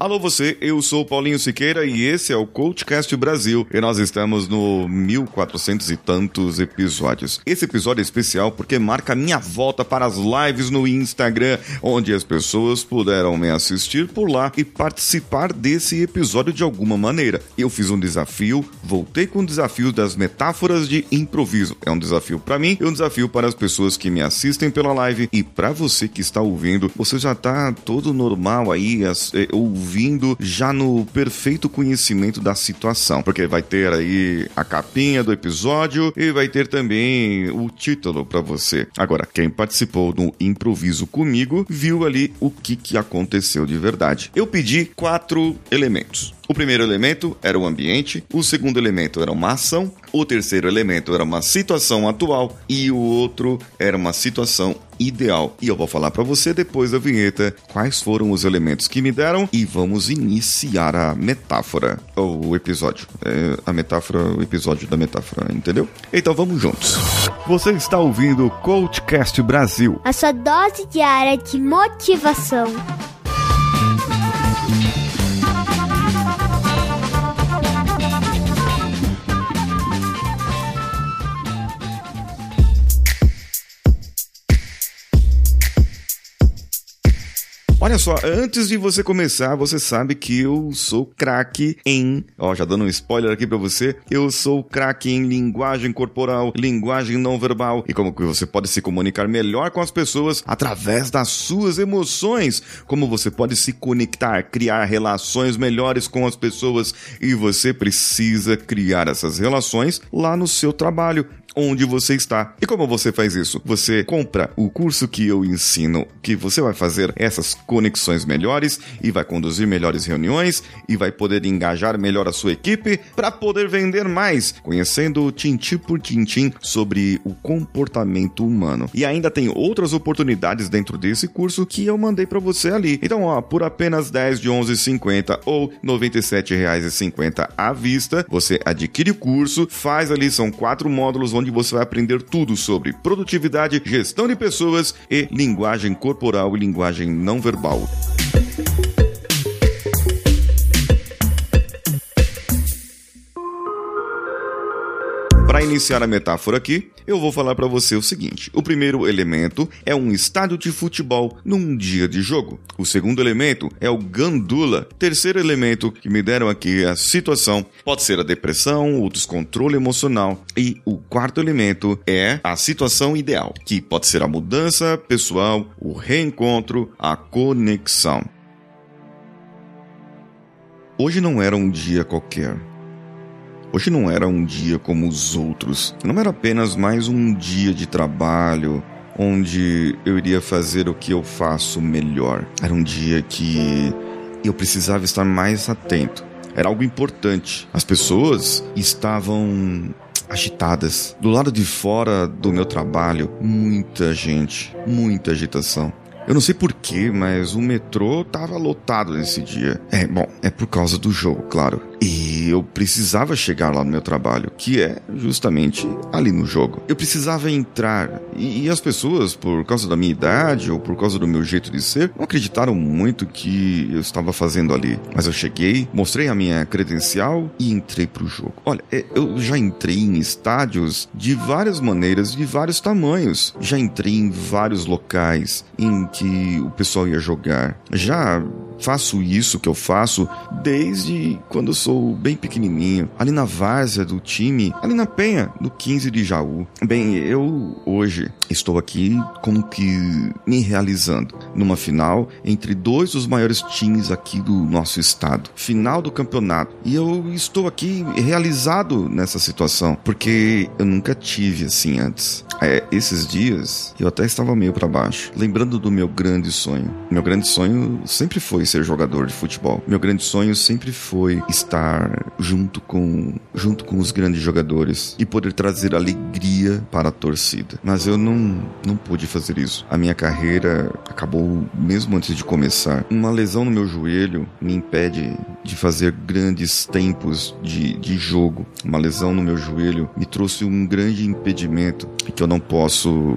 Alô você, eu sou Paulinho Siqueira e esse é o Coachcast Brasil e nós estamos no 1400 e tantos episódios. Esse episódio é especial porque marca minha volta para as lives no Instagram, onde as pessoas puderam me assistir por lá e participar desse episódio de alguma maneira. Eu fiz um desafio, voltei com o desafio das metáforas de improviso. É um desafio para mim e um desafio para as pessoas que me assistem pela live e para você que está ouvindo, você já tá todo normal aí, é, ouvindo ouvindo já no perfeito conhecimento da situação, porque vai ter aí a capinha do episódio e vai ter também o título para você. Agora, quem participou do improviso comigo viu ali o que, que aconteceu de verdade. Eu pedi quatro elementos. O primeiro elemento era o ambiente, o segundo elemento era uma ação, o terceiro elemento era uma situação atual e o outro era uma situação ideal. E eu vou falar para você depois da vinheta quais foram os elementos que me deram e vamos iniciar a metáfora, ou o episódio. É, a metáfora, o episódio da metáfora, entendeu? Então vamos juntos. Você está ouvindo o Coachcast Brasil. A sua dose diária de motivação. Olha só, antes de você começar, você sabe que eu sou craque em. Ó, já dando um spoiler aqui para você. Eu sou craque em linguagem corporal, linguagem não verbal e como que você pode se comunicar melhor com as pessoas através das suas emoções. Como você pode se conectar, criar relações melhores com as pessoas e você precisa criar essas relações lá no seu trabalho onde você está. E como você faz isso? Você compra o curso que eu ensino, que você vai fazer essas conexões melhores e vai conduzir melhores reuniões e vai poder engajar melhor a sua equipe para poder vender mais, conhecendo tintim por tintim sobre o comportamento humano. E ainda tem outras oportunidades dentro desse curso que eu mandei para você ali. Então, ó, por apenas 10 de 11,50 ou R$ 97,50 à vista, você adquire o curso, faz ali são quatro módulos onde onde você vai aprender tudo sobre produtividade, gestão de pessoas e linguagem corporal e linguagem não verbal. Para iniciar a metáfora aqui, eu vou falar para você o seguinte: o primeiro elemento é um estádio de futebol num dia de jogo. O segundo elemento é o gandula. Terceiro elemento que me deram aqui é a situação. Pode ser a depressão, o descontrole emocional. E o quarto elemento é a situação ideal, que pode ser a mudança pessoal, o reencontro, a conexão. Hoje não era um dia qualquer. Hoje não era um dia como os outros. Não era apenas mais um dia de trabalho onde eu iria fazer o que eu faço melhor. Era um dia que eu precisava estar mais atento. Era algo importante. As pessoas estavam agitadas. Do lado de fora do meu trabalho, muita gente, muita agitação. Eu não sei porquê, mas o metrô tava lotado nesse dia. É, bom, é por causa do jogo, claro. E eu precisava chegar lá no meu trabalho, que é justamente ali no jogo. Eu precisava entrar. E, e, as pessoas, por causa da minha idade ou por causa do meu jeito de ser, não acreditaram muito que eu estava fazendo ali. Mas eu cheguei, mostrei a minha credencial e entrei pro jogo. Olha, é, eu já entrei em estádios de várias maneiras, de vários tamanhos. Já entrei em vários locais em que o pessoal ia jogar. Já faço isso que eu faço desde quando eu sou bem pequenininho, ali na várzea do time, ali na Penha, do 15 de Jaú. Bem, eu hoje estou aqui como que me realizando numa final entre dois dos maiores times aqui do nosso estado, final do campeonato. E eu estou aqui realizado nessa situação, porque eu nunca tive assim antes. É, esses dias eu até estava meio para baixo, lembrando do meu grande sonho. Meu grande sonho sempre foi ser jogador de futebol. Meu grande sonho sempre foi estar junto com junto com os grandes jogadores e poder trazer alegria para a torcida. Mas eu não não pude fazer isso. A minha carreira acabou mesmo antes de começar. Uma lesão no meu joelho me impede de fazer grandes tempos de, de jogo. Uma lesão no meu joelho me trouxe um grande impedimento que eu não posso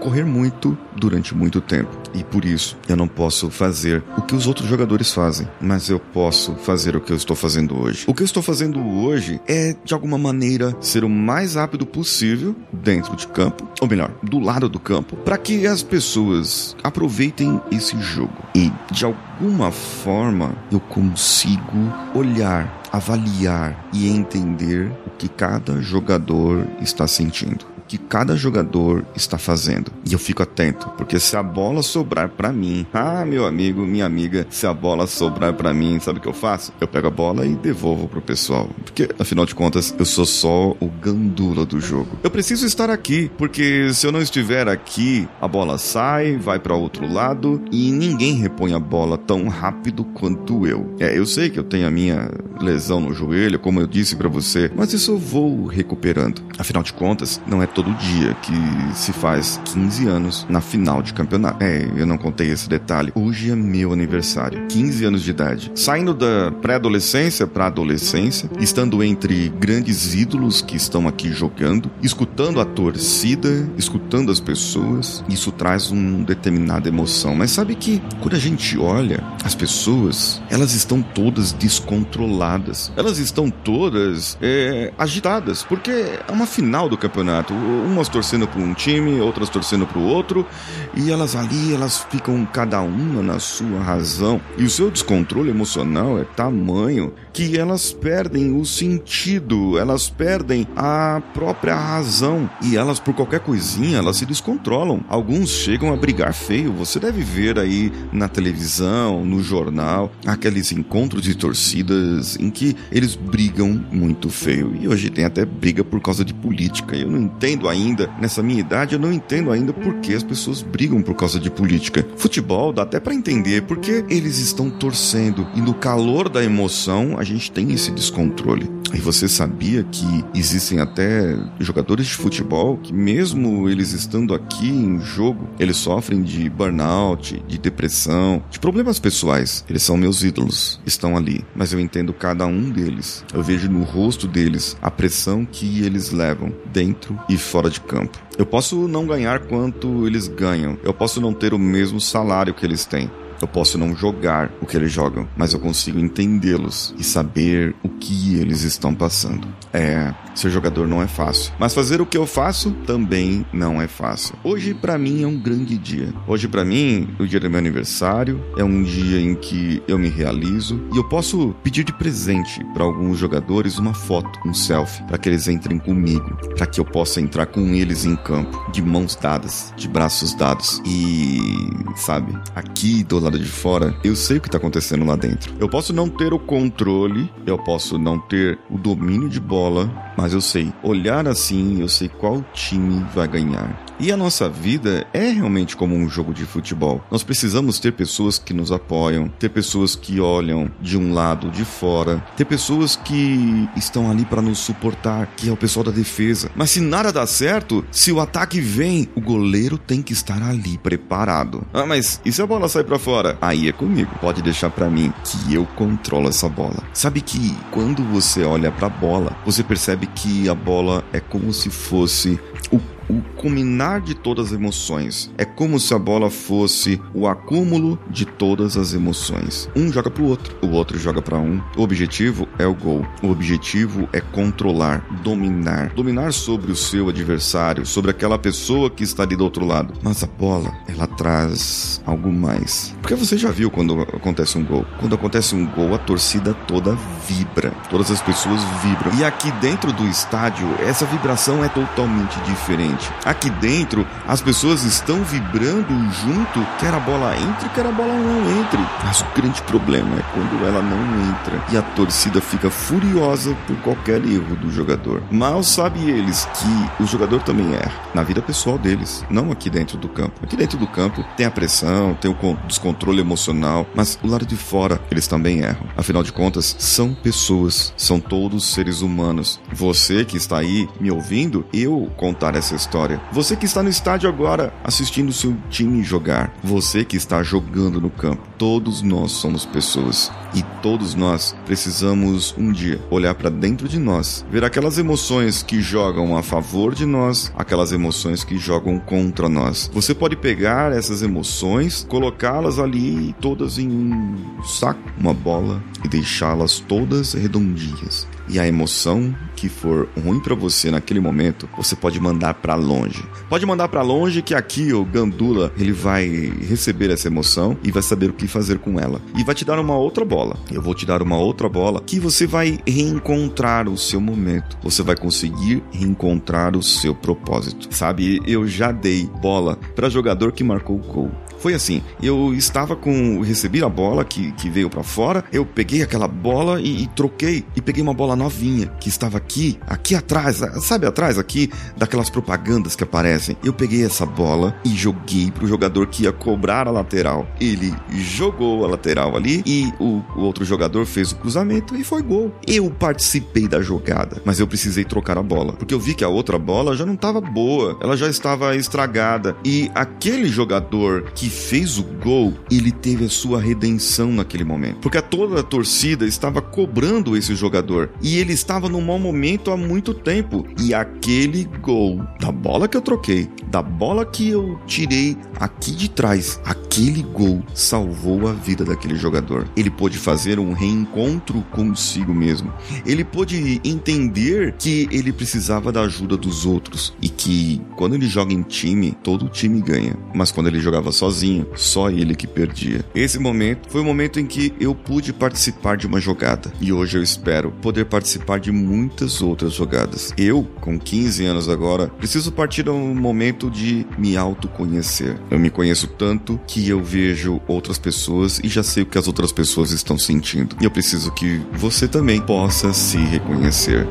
correr muito durante muito tempo. E por isso eu não posso fazer o que os outros jogadores fazem, mas eu posso fazer o que eu estou fazendo hoje. O que eu estou fazendo hoje é, de alguma maneira, ser o mais rápido possível dentro de campo, ou melhor, do lado do campo, para que as pessoas aproveitem esse jogo. E de alguma forma eu consigo olhar avaliar e entender o que cada jogador está sentindo que cada jogador está fazendo. E eu fico atento, porque se a bola sobrar para mim, ah, meu amigo, minha amiga, se a bola sobrar para mim, sabe o que eu faço? Eu pego a bola e devolvo pro pessoal. Porque, afinal de contas, eu sou só o gandula do jogo. Eu preciso estar aqui, porque se eu não estiver aqui, a bola sai, vai para outro lado e ninguém repõe a bola tão rápido quanto eu. É, eu sei que eu tenho a minha lesão no joelho, como eu disse para você, mas isso eu vou recuperando. Afinal de contas, não é todo dia que se faz 15 anos na final de campeonato. É, eu não contei esse detalhe. Hoje é meu aniversário, 15 anos de idade. Saindo da pré-adolescência para adolescência, estando entre grandes ídolos que estão aqui jogando, escutando a torcida, escutando as pessoas, isso traz uma determinada emoção. Mas sabe que quando a gente olha as pessoas, elas estão todas descontroladas, elas estão todas é, agitadas, porque é uma final do campeonato umas torcendo para um time, outras torcendo para o outro, e elas ali, elas ficam cada uma na sua razão. E o seu descontrole emocional é tamanho que elas perdem o sentido, elas perdem a própria razão e elas por qualquer coisinha, elas se descontrolam. Alguns chegam a brigar feio. Você deve ver aí na televisão, no jornal, aqueles encontros de torcidas em que eles brigam muito feio. E hoje tem até briga por causa de política. Eu não entendo entendo ainda, nessa minha idade, eu não entendo ainda por que as pessoas brigam por causa de política. Futebol dá até para entender porque eles estão torcendo e no calor da emoção a gente tem esse descontrole. E você sabia que existem até jogadores de futebol que, mesmo eles estando aqui em jogo, eles sofrem de burnout, de depressão, de problemas pessoais. Eles são meus ídolos, estão ali, mas eu entendo cada um deles. Eu vejo no rosto deles a pressão que eles levam dentro e fora de campo. Eu posso não ganhar quanto eles ganham, eu posso não ter o mesmo salário que eles têm, eu posso não jogar o que eles jogam, mas eu consigo entendê-los e saber o que eles estão passando. É, ser jogador não é fácil, mas fazer o que eu faço também não é fácil. Hoje para mim é um grande dia. Hoje para mim, o dia do meu aniversário é um dia em que eu me realizo e eu posso pedir de presente para alguns jogadores uma foto, um selfie, para que eles entrem comigo, para que eu possa entrar com eles em campo, de mãos dadas, de braços dados e, sabe, aqui do lado de fora, eu sei o que tá acontecendo lá dentro. Eu posso não ter o controle, eu posso não ter o domínio de bola, mas eu sei olhar assim, eu sei qual time vai ganhar. E a nossa vida é realmente como um jogo de futebol. Nós precisamos ter pessoas que nos apoiam, ter pessoas que olham de um lado de fora, ter pessoas que estão ali para nos suportar, que é o pessoal da defesa. Mas se nada dá certo, se o ataque vem, o goleiro tem que estar ali preparado. Ah, mas e se a bola sai para fora? Aí é comigo. Pode deixar para mim que eu controlo essa bola. Sabe que quando você olha para a bola, você percebe que a bola é como se fosse o o culminar de todas as emoções. É como se a bola fosse o acúmulo de todas as emoções. Um joga para o outro, o outro joga para um. O objetivo é o gol. O objetivo é controlar, dominar, dominar sobre o seu adversário, sobre aquela pessoa que está ali do outro lado. Mas a bola, ela traz algo mais. Porque você já viu quando acontece um gol? Quando acontece um gol, a torcida toda vibra. Todas as pessoas vibram. E aqui dentro do estádio, essa vibração é totalmente diferente Aqui dentro, as pessoas estão vibrando junto, quer a bola entre, quer a bola não entre. Mas o grande problema é quando ela não entra e a torcida fica furiosa por qualquer erro do jogador. Mal sabe eles que o jogador também erra na vida pessoal deles, não aqui dentro do campo. Aqui dentro do campo tem a pressão, tem o descontrole emocional, mas do lado de fora eles também erram. Afinal de contas, são pessoas, são todos seres humanos. Você que está aí me ouvindo, eu contar essa história. Você que está no estádio agora assistindo seu time jogar. Você que está jogando no campo. Todos nós somos pessoas e todos nós precisamos um dia olhar para dentro de nós, ver aquelas emoções que jogam a favor de nós, aquelas emoções que jogam contra nós. Você pode pegar essas emoções, colocá-las ali todas em um saco, uma bola e deixá-las todas redondinhas e a emoção que for ruim para você naquele momento, você pode mandar para longe. Pode mandar para longe que aqui o Gandula, ele vai receber essa emoção e vai saber o que fazer com ela. E vai te dar uma outra bola. Eu vou te dar uma outra bola que você vai reencontrar o seu momento. Você vai conseguir reencontrar o seu propósito. Sabe, eu já dei bola para jogador que marcou o gol foi assim: eu estava com. recebi a bola que, que veio para fora, eu peguei aquela bola e, e, troquei. E peguei uma bola novinha que estava aqui, aqui atrás, sabe atrás aqui, daquelas propagandas que aparecem. Eu peguei essa bola e joguei pro jogador que ia cobrar a lateral. Ele jogou a lateral ali e o, o outro jogador fez o cruzamento e foi gol. Eu participei da jogada, mas eu precisei trocar a bola, porque eu vi que a outra bola já não estava boa, ela já estava estragada. E aquele jogador que fez o gol, ele teve a sua redenção naquele momento. Porque toda a torcida estava cobrando esse jogador. E ele estava num mau momento há muito tempo. E aquele gol, da bola que eu troquei, da bola que eu tirei aqui de trás, aquele gol salvou a vida daquele jogador. Ele pôde fazer um reencontro consigo mesmo. Ele pôde entender que ele precisava da ajuda dos outros. E que quando ele joga em time, todo time ganha. Mas quando ele jogava sozinho, só ele que perdia. Esse momento foi o momento em que eu pude participar de uma jogada e hoje eu espero poder participar de muitas outras jogadas. Eu, com 15 anos agora, preciso partir a um momento de me autoconhecer. Eu me conheço tanto que eu vejo outras pessoas e já sei o que as outras pessoas estão sentindo. E eu preciso que você também possa se reconhecer.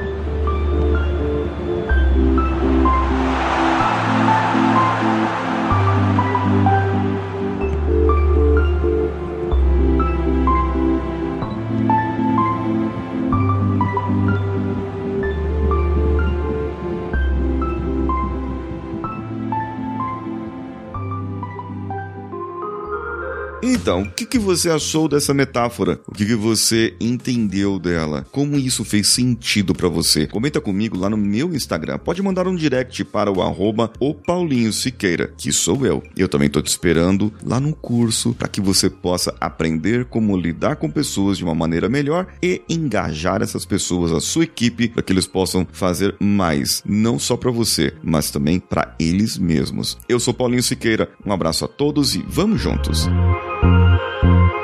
Então, o que, que você achou dessa metáfora? O que, que você entendeu dela? Como isso fez sentido para você? Comenta comigo lá no meu Instagram. Pode mandar um direct para o arroba o Paulinho Siqueira, que sou eu. Eu também tô te esperando lá no curso para que você possa aprender como lidar com pessoas de uma maneira melhor e engajar essas pessoas, a sua equipe, para que eles possam fazer mais, não só para você, mas também para eles mesmos. Eu sou Paulinho Siqueira. Um abraço a todos e vamos juntos.